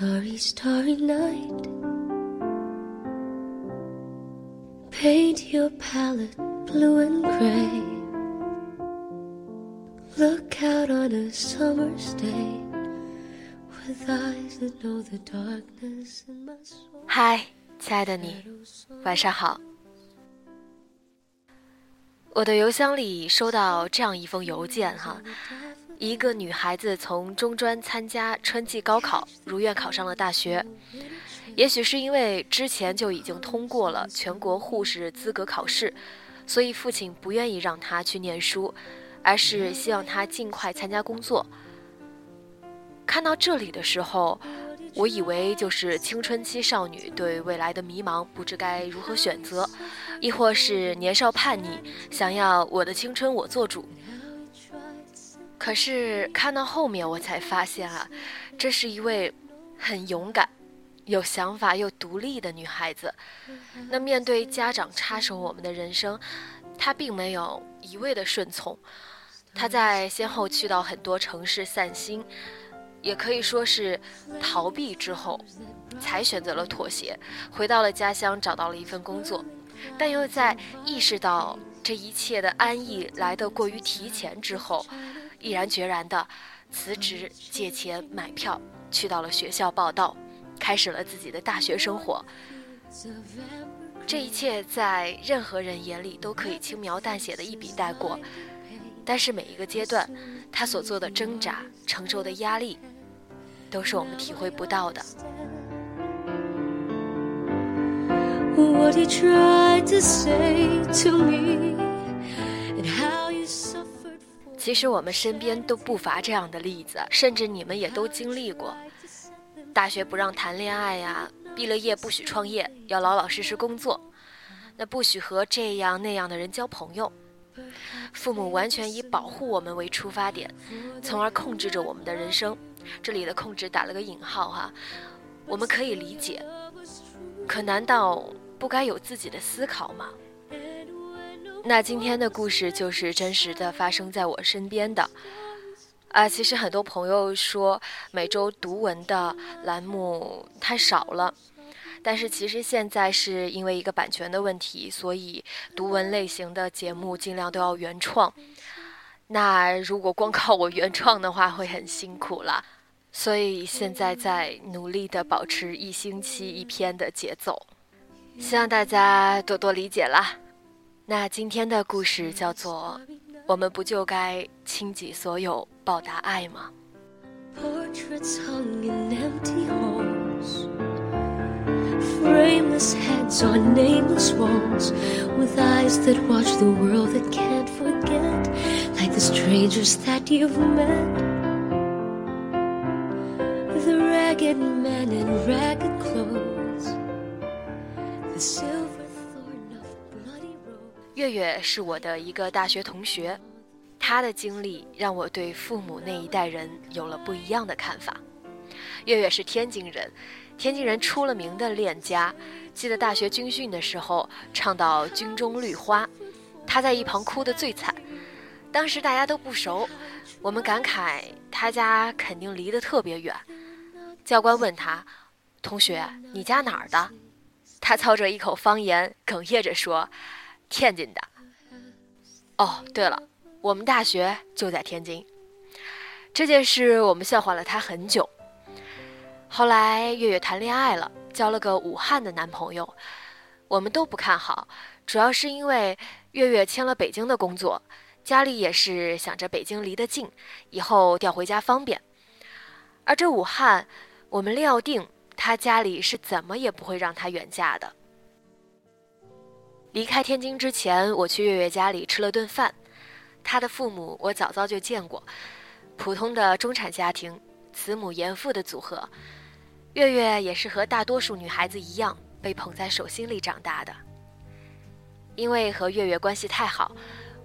Starry, starry night. Paint your palette blue and gray. Look out on a summer's day with eyes that know the darkness in my soul. 嗨，亲爱的你，晚上好。我的邮箱里收到这样一封邮件哈。一个女孩子从中专参加春季高考，如愿考上了大学。也许是因为之前就已经通过了全国护士资格考试，所以父亲不愿意让她去念书，而是希望她尽快参加工作。看到这里的时候，我以为就是青春期少女对未来的迷茫，不知该如何选择，亦或是年少叛逆，想要我的青春我做主。可是看到后面，我才发现啊，这是一位很勇敢、有想法又独立的女孩子。那面对家长插手我们的人生，她并没有一味的顺从。她在先后去到很多城市散心，也可以说是逃避之后，才选择了妥协，回到了家乡，找到了一份工作。但又在意识到这一切的安逸来得过于提前之后。毅然决然地辞职、借钱买票，去到了学校报道，开始了自己的大学生活。这一切在任何人眼里都可以轻描淡写的一笔带过，但是每一个阶段，他所做的挣扎、承受的压力，都是我们体会不到的。其实我们身边都不乏这样的例子，甚至你们也都经历过。大学不让谈恋爱呀，毕了业不许创业，要老老实实工作，那不许和这样那样的人交朋友。父母完全以保护我们为出发点，从而控制着我们的人生。这里的控制打了个引号哈，我们可以理解。可难道不该有自己的思考吗？那今天的故事就是真实的发生在我身边的，啊，其实很多朋友说每周读文的栏目太少了，但是其实现在是因为一个版权的问题，所以读文类型的节目尽量都要原创。那如果光靠我原创的话，会很辛苦了，所以现在在努力的保持一星期一篇的节奏，希望大家多多理解啦。那今天的故事叫做我们不就该倾己所有报答爱吗 portraits hung in empty halls frameless heads on nameless walls with eyes that watch the world that can't forget like the strangers that you've met the ragged men in ragged clothes the silver 月月是我的一个大学同学，他的经历让我对父母那一代人有了不一样的看法。月月是天津人，天津人出了名的恋家。记得大学军训的时候，唱到《军中绿花》，他在一旁哭得最惨。当时大家都不熟，我们感慨他家肯定离得特别远。教官问他：“同学，你家哪儿的？”他操着一口方言，哽咽着说。天津的。哦，对了，我们大学就在天津。这件事我们笑话了他很久。后来月月谈恋爱了，交了个武汉的男朋友，我们都不看好，主要是因为月月签了北京的工作，家里也是想着北京离得近，以后调回家方便。而这武汉，我们料定他家里是怎么也不会让他远嫁的。离开天津之前，我去月月家里吃了顿饭，他的父母我早早就见过，普通的中产家庭，慈母严父的组合。月月也是和大多数女孩子一样，被捧在手心里长大的。因为和月月关系太好，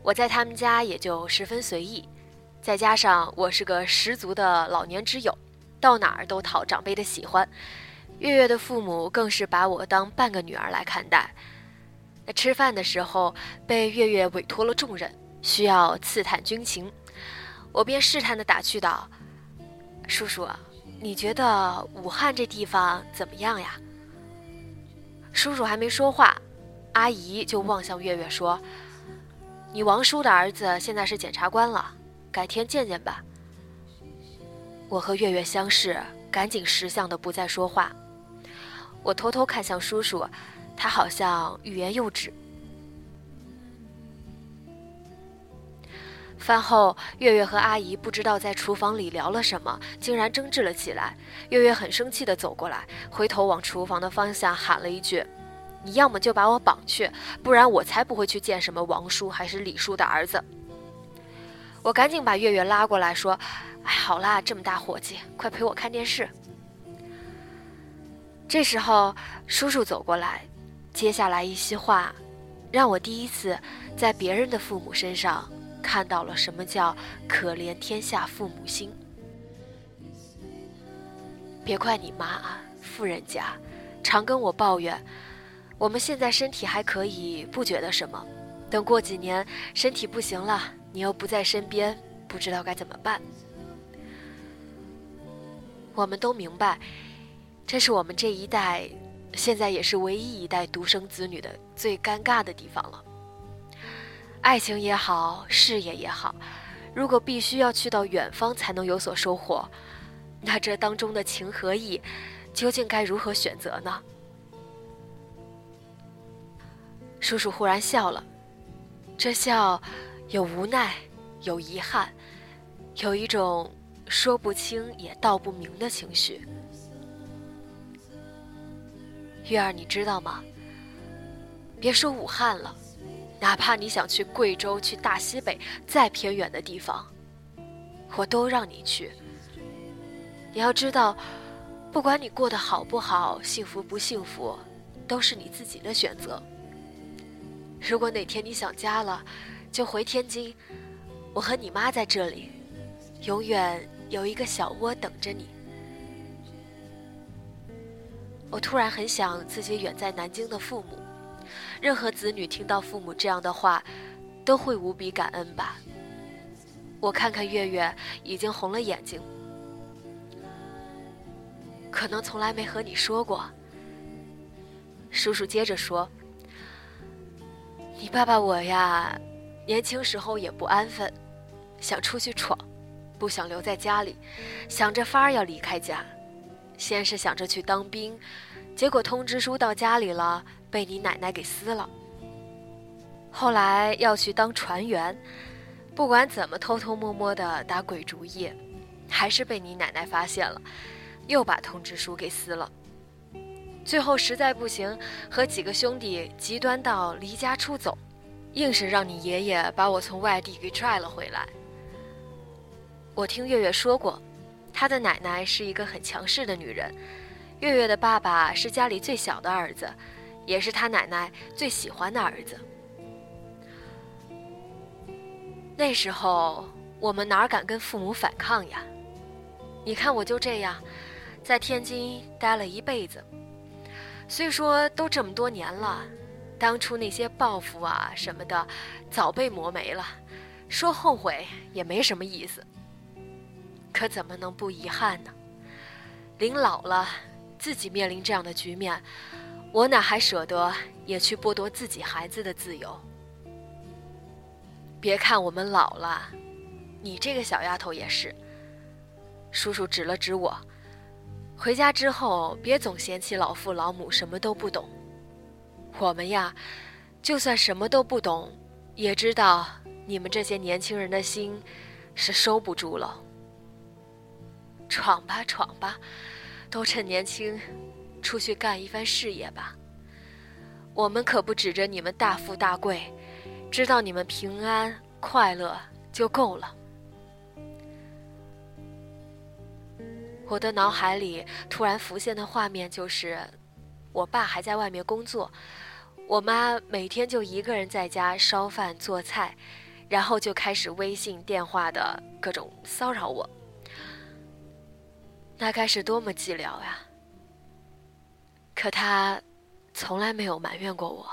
我在他们家也就十分随意。再加上我是个十足的老年之友，到哪儿都讨长辈的喜欢。月月的父母更是把我当半个女儿来看待。那吃饭的时候，被月月委托了重任，需要刺探军情，我便试探地打趣道：“叔叔。”你觉得武汉这地方怎么样呀？叔叔还没说话，阿姨就望向月月说：“你王叔的儿子现在是检察官了，改天见见吧。”我和月月相视，赶紧识相的不再说话。我偷偷看向叔叔，他好像欲言又止。饭后，月月和阿姨不知道在厨房里聊了什么，竟然争执了起来。月月很生气地走过来，回头往厨房的方向喊了一句：“你要么就把我绑去，不然我才不会去见什么王叔还是李叔的儿子。”我赶紧把月月拉过来说：“哎，好啦，这么大火气，快陪我看电视。”这时候，叔叔走过来，接下来一席话，让我第一次在别人的父母身上。看到了什么叫可怜天下父母心。别怪你妈啊，富人家，常跟我抱怨，我们现在身体还可以，不觉得什么，等过几年身体不行了，你又不在身边，不知道该怎么办。我们都明白，这是我们这一代，现在也是唯一一代独生子女的最尴尬的地方了。爱情也好，事业也好，如果必须要去到远方才能有所收获，那这当中的情和义，究竟该如何选择呢？叔叔忽然笑了，这笑有无奈，有遗憾，有一种说不清也道不明的情绪。月儿，你知道吗？别说武汉了。哪怕你想去贵州、去大西北再偏远的地方，我都让你去。你要知道，不管你过得好不好、幸福不幸福，都是你自己的选择。如果哪天你想家了，就回天津，我和你妈在这里，永远有一个小窝等着你。我突然很想自己远在南京的父母。任何子女听到父母这样的话，都会无比感恩吧。我看看月月，已经红了眼睛。可能从来没和你说过。叔叔接着说：“你爸爸我呀，年轻时候也不安分，想出去闯，不想留在家里，想着法儿要离开家。先是想着去当兵，结果通知书到家里了。”被你奶奶给撕了。后来要去当船员，不管怎么偷偷摸摸的打鬼主意，还是被你奶奶发现了，又把通知书给撕了。最后实在不行，和几个兄弟极端到离家出走，硬是让你爷爷把我从外地给拽了回来。我听月月说过，他的奶奶是一个很强势的女人，月月的爸爸是家里最小的儿子。也是他奶奶最喜欢的儿子。那时候我们哪敢跟父母反抗呀？你看我就这样，在天津待了一辈子。虽说都这么多年了，当初那些抱负啊什么的，早被磨没了。说后悔也没什么意思。可怎么能不遗憾呢？临老了，自己面临这样的局面。我哪还舍得也去剥夺自己孩子的自由？别看我们老了，你这个小丫头也是。叔叔指了指我，回家之后别总嫌弃老父老母什么都不懂。我们呀，就算什么都不懂，也知道你们这些年轻人的心是收不住了。闯吧，闯吧。都趁年轻，出去干一番事业吧。我们可不指着你们大富大贵，知道你们平安快乐就够了。我的脑海里突然浮现的画面就是，我爸还在外面工作，我妈每天就一个人在家烧饭做菜，然后就开始微信电话的各种骚扰我。那该是多么寂寥呀！可他从来没有埋怨过我。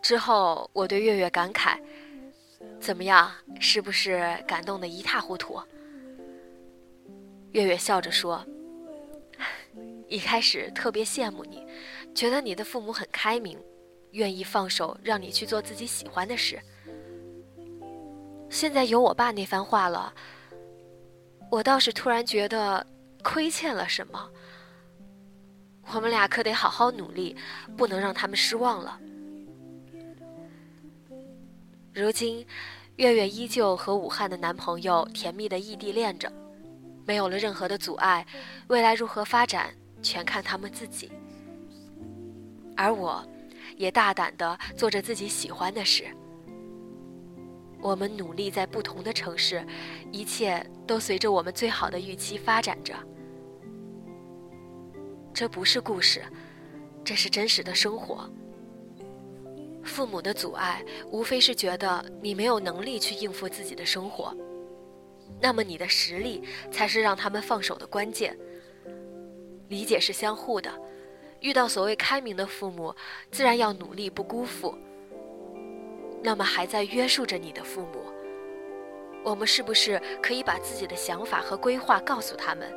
之后，我对月月感慨：“怎么样，是不是感动的一塌糊涂？”月月笑着说：“一开始特别羡慕你，觉得你的父母很开明，愿意放手让你去做自己喜欢的事。现在有我爸那番话了，我倒是突然觉得亏欠了什么。我们俩可得好好努力，不能让他们失望了。”如今，月月依旧和武汉的男朋友甜蜜的异地恋着，没有了任何的阻碍，未来如何发展全看他们自己。而我，也大胆的做着自己喜欢的事。我们努力在不同的城市，一切都随着我们最好的预期发展着。这不是故事，这是真实的生活。父母的阻碍，无非是觉得你没有能力去应付自己的生活，那么你的实力才是让他们放手的关键。理解是相互的，遇到所谓开明的父母，自然要努力不辜负。那么还在约束着你的父母，我们是不是可以把自己的想法和规划告诉他们，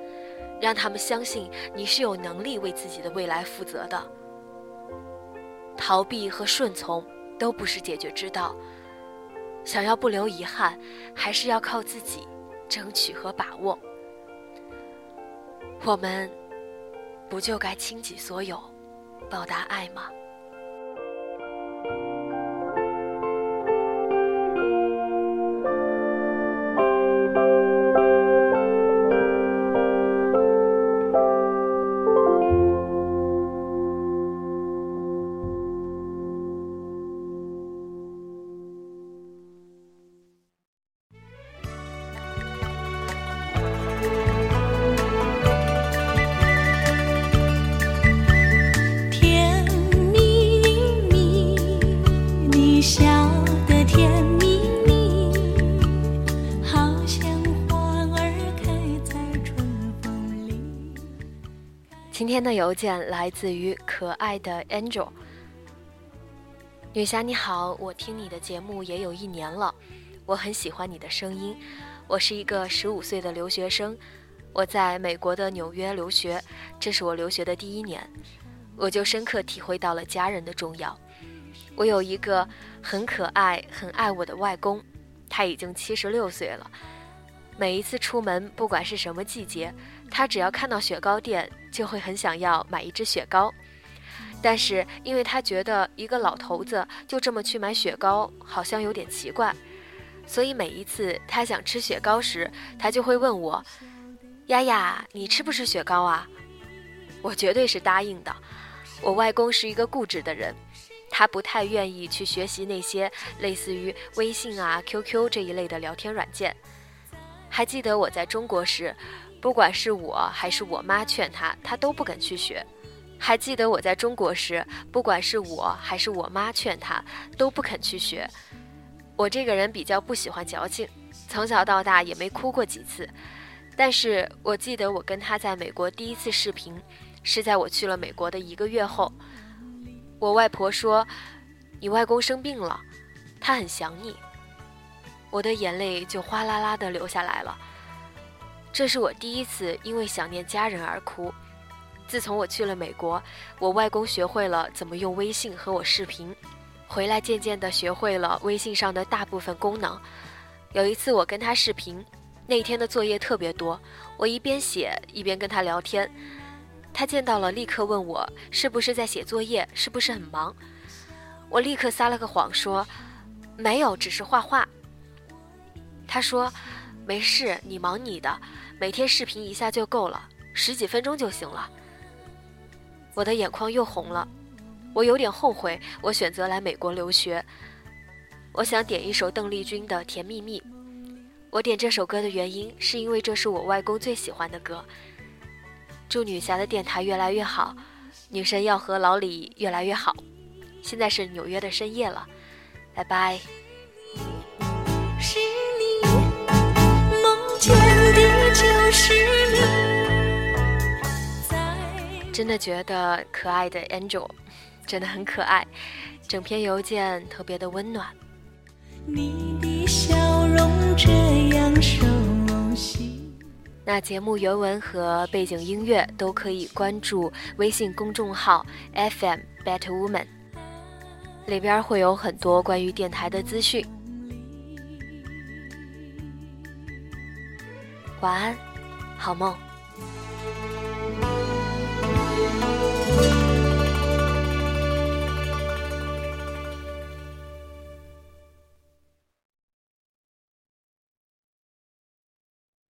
让他们相信你是有能力为自己的未来负责的？逃避和顺从都不是解决之道。想要不留遗憾，还是要靠自己争取和把握。我们不就该倾己所有，报答爱吗？天的邮件来自于可爱的 Angel。女侠你好，我听你的节目也有一年了，我很喜欢你的声音。我是一个十五岁的留学生，我在美国的纽约留学，这是我留学的第一年，我就深刻体会到了家人的重要。我有一个很可爱、很爱我的外公，他已经七十六岁了。每一次出门，不管是什么季节，他只要看到雪糕店，就会很想要买一支雪糕。但是，因为他觉得一个老头子就这么去买雪糕，好像有点奇怪，所以每一次他想吃雪糕时，他就会问我：“丫丫，你吃不吃雪糕啊？”我绝对是答应的。我外公是一个固执的人，他不太愿意去学习那些类似于微信啊、QQ 这一类的聊天软件。还记得我在中国时，不管是我还是我妈劝他，他都不肯去学。还记得我在中国时，不管是我还是我妈劝他，都不肯去学。我这个人比较不喜欢矫情，从小到大也没哭过几次。但是我记得我跟他在美国第一次视频，是在我去了美国的一个月后。我外婆说：“你外公生病了，他很想你。”我的眼泪就哗啦啦地流下来了。这是我第一次因为想念家人而哭。自从我去了美国，我外公学会了怎么用微信和我视频，回来渐渐地学会了微信上的大部分功能。有一次我跟他视频，那天的作业特别多，我一边写一边跟他聊天。他见到了，立刻问我是不是在写作业，是不是很忙。我立刻撒了个谎，说没有，只是画画。他说没事，你忙你的，每天视频一下就够了，十几分钟就行了。我的眼眶又红了，我有点后悔，我选择来美国留学。我想点一首邓丽君的《甜蜜蜜》。我点这首歌的原因，是因为这是我外公最喜欢的歌。祝女侠的电台越来越好，女神要和老李越来越好。现在是纽约的深夜了，拜拜。真的觉得可爱的 Angel 真的很可爱，整篇邮件特别的温暖。你的笑容这样熟悉。那节目原文和背景音乐都可以关注微信公众号 FM Better Woman，里边会有很多关于电台的资讯。晚安，好梦。Thank you.